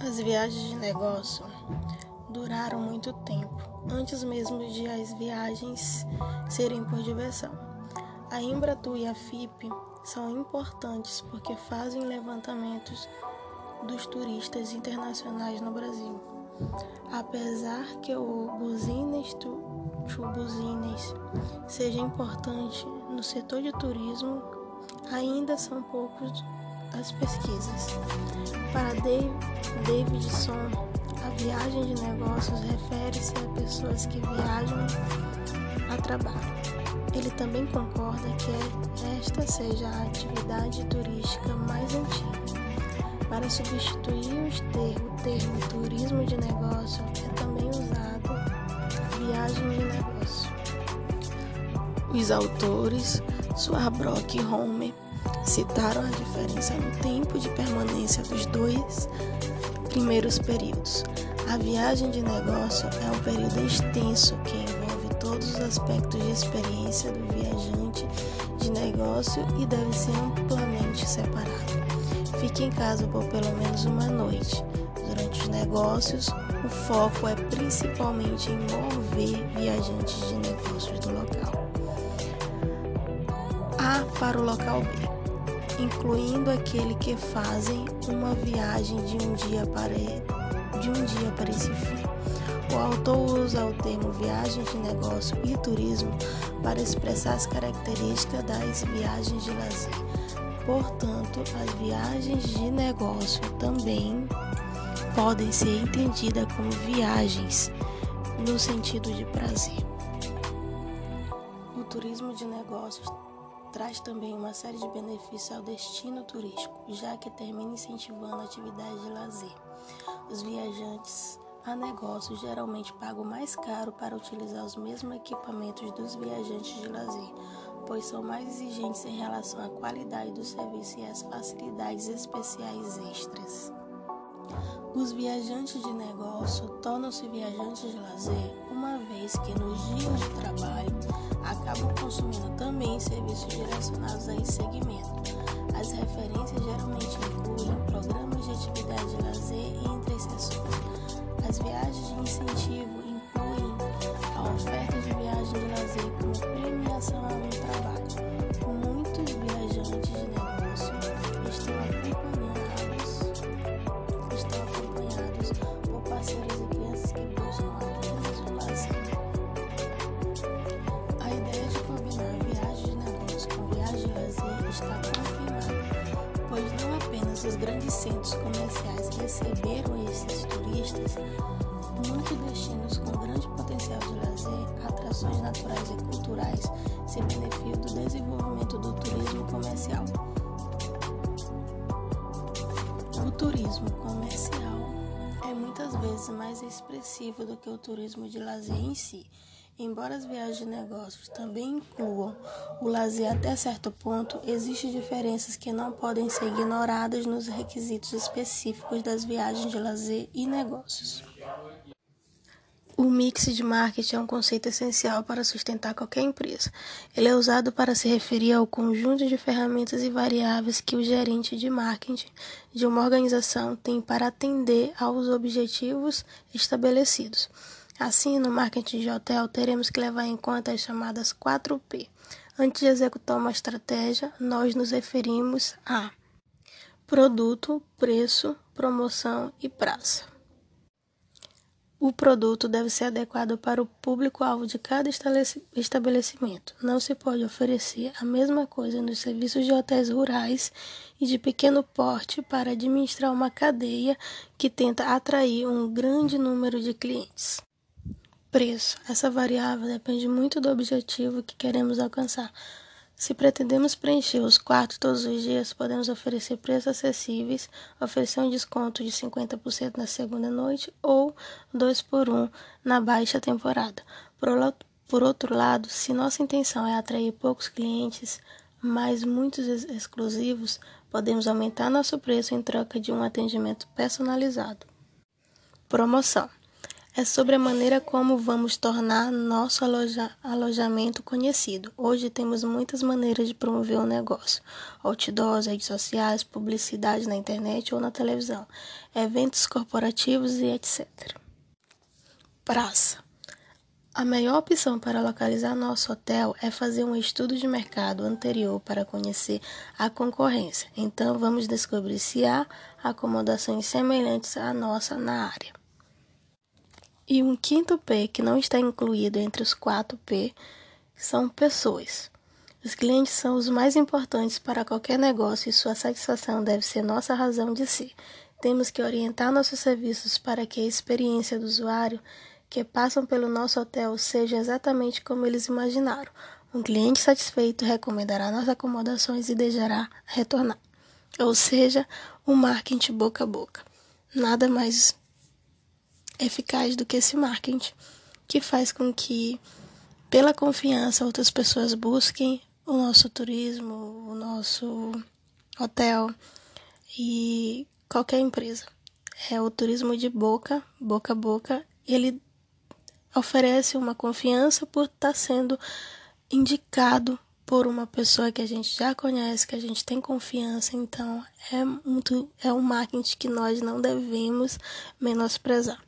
As viagens de negócio duraram muito tempo, antes mesmo de as viagens serem por diversão. A Embratur e a FIP são importantes porque fazem levantamentos dos turistas internacionais no Brasil. Apesar que o Business to, to Business seja importante no setor de turismo, ainda são poucos as pesquisas. Para Davidson, a viagem de negócios refere-se a pessoas que viajam a trabalho. Ele também concorda que esta seja a atividade turística mais antiga. Para substituir termo, o termo turismo de negócio, é também usado viagem de negócio. Os autores Swarbrock e Homer citaram a diferença no tempo de permanência dos dois primeiros períodos. A viagem de negócio é um período extenso que envolve todos os aspectos de experiência do viajante de negócio e deve ser amplamente separado. Fique em casa por pelo menos uma noite. Durante os negócios, o foco é principalmente em mover viajantes de negócios do local A para o local B incluindo aquele que fazem uma viagem de um dia para, de um dia para esse fim. O autor usa o termo viagem de negócio e turismo para expressar as características das viagens de lazer. Portanto, as viagens de negócio também podem ser entendidas como viagens no sentido de prazer. O turismo de negócios traz também uma série de benefícios ao destino turístico, já que termina incentivando atividades de lazer. Os viajantes a negócio geralmente pagam mais caro para utilizar os mesmos equipamentos dos viajantes de lazer, pois são mais exigentes em relação à qualidade do serviço e às facilidades especiais extras. Os viajantes de negócio tornam-se viajantes de lazer uma vez que nos dias de trabalho acabam também serviços direcionados a esse segmento. As referências geralmente incluem programas os grandes centros comerciais receberam esses turistas, muitos destinos com grande potencial de lazer, atrações naturais e culturais se beneficiam do desenvolvimento do turismo comercial. O turismo comercial é muitas vezes mais expressivo do que o turismo de lazer em si. Embora as viagens de negócios também incluam o lazer até certo ponto, existem diferenças que não podem ser ignoradas nos requisitos específicos das viagens de lazer e negócios. O mix de marketing é um conceito essencial para sustentar qualquer empresa. Ele é usado para se referir ao conjunto de ferramentas e variáveis que o gerente de marketing de uma organização tem para atender aos objetivos estabelecidos. Assim, no marketing de hotel, teremos que levar em conta as chamadas 4P. Antes de executar uma estratégia, nós nos referimos a produto, preço, promoção e praça. O produto deve ser adequado para o público-alvo de cada estabelecimento. Não se pode oferecer a mesma coisa nos serviços de hotéis rurais e de pequeno porte para administrar uma cadeia que tenta atrair um grande número de clientes. Preço. Essa variável depende muito do objetivo que queremos alcançar. Se pretendemos preencher os quartos todos os dias, podemos oferecer preços acessíveis, oferecer um desconto de 50% na segunda noite ou 2 por 1 na baixa temporada. Por outro lado, se nossa intenção é atrair poucos clientes, mas muitos exclusivos, podemos aumentar nosso preço em troca de um atendimento personalizado. Promoção. É sobre a maneira como vamos tornar nosso aloja alojamento conhecido. Hoje temos muitas maneiras de promover um negócio: outdoors, redes sociais, publicidade na internet ou na televisão, eventos corporativos e etc. Praça. A melhor opção para localizar nosso hotel é fazer um estudo de mercado anterior para conhecer a concorrência. Então, vamos descobrir se há acomodações semelhantes à nossa na área. E um quinto P que não está incluído entre os quatro P são pessoas. Os clientes são os mais importantes para qualquer negócio e sua satisfação deve ser nossa razão de ser. Temos que orientar nossos serviços para que a experiência do usuário que passam pelo nosso hotel seja exatamente como eles imaginaram. Um cliente satisfeito recomendará nossas acomodações e desejará retornar. Ou seja, o um marketing boca a boca. Nada mais eficaz do que esse marketing, que faz com que, pela confiança, outras pessoas busquem o nosso turismo, o nosso hotel e qualquer empresa. É o turismo de boca, boca a boca. Ele oferece uma confiança por estar tá sendo indicado por uma pessoa que a gente já conhece, que a gente tem confiança, então é muito é um marketing que nós não devemos menosprezar.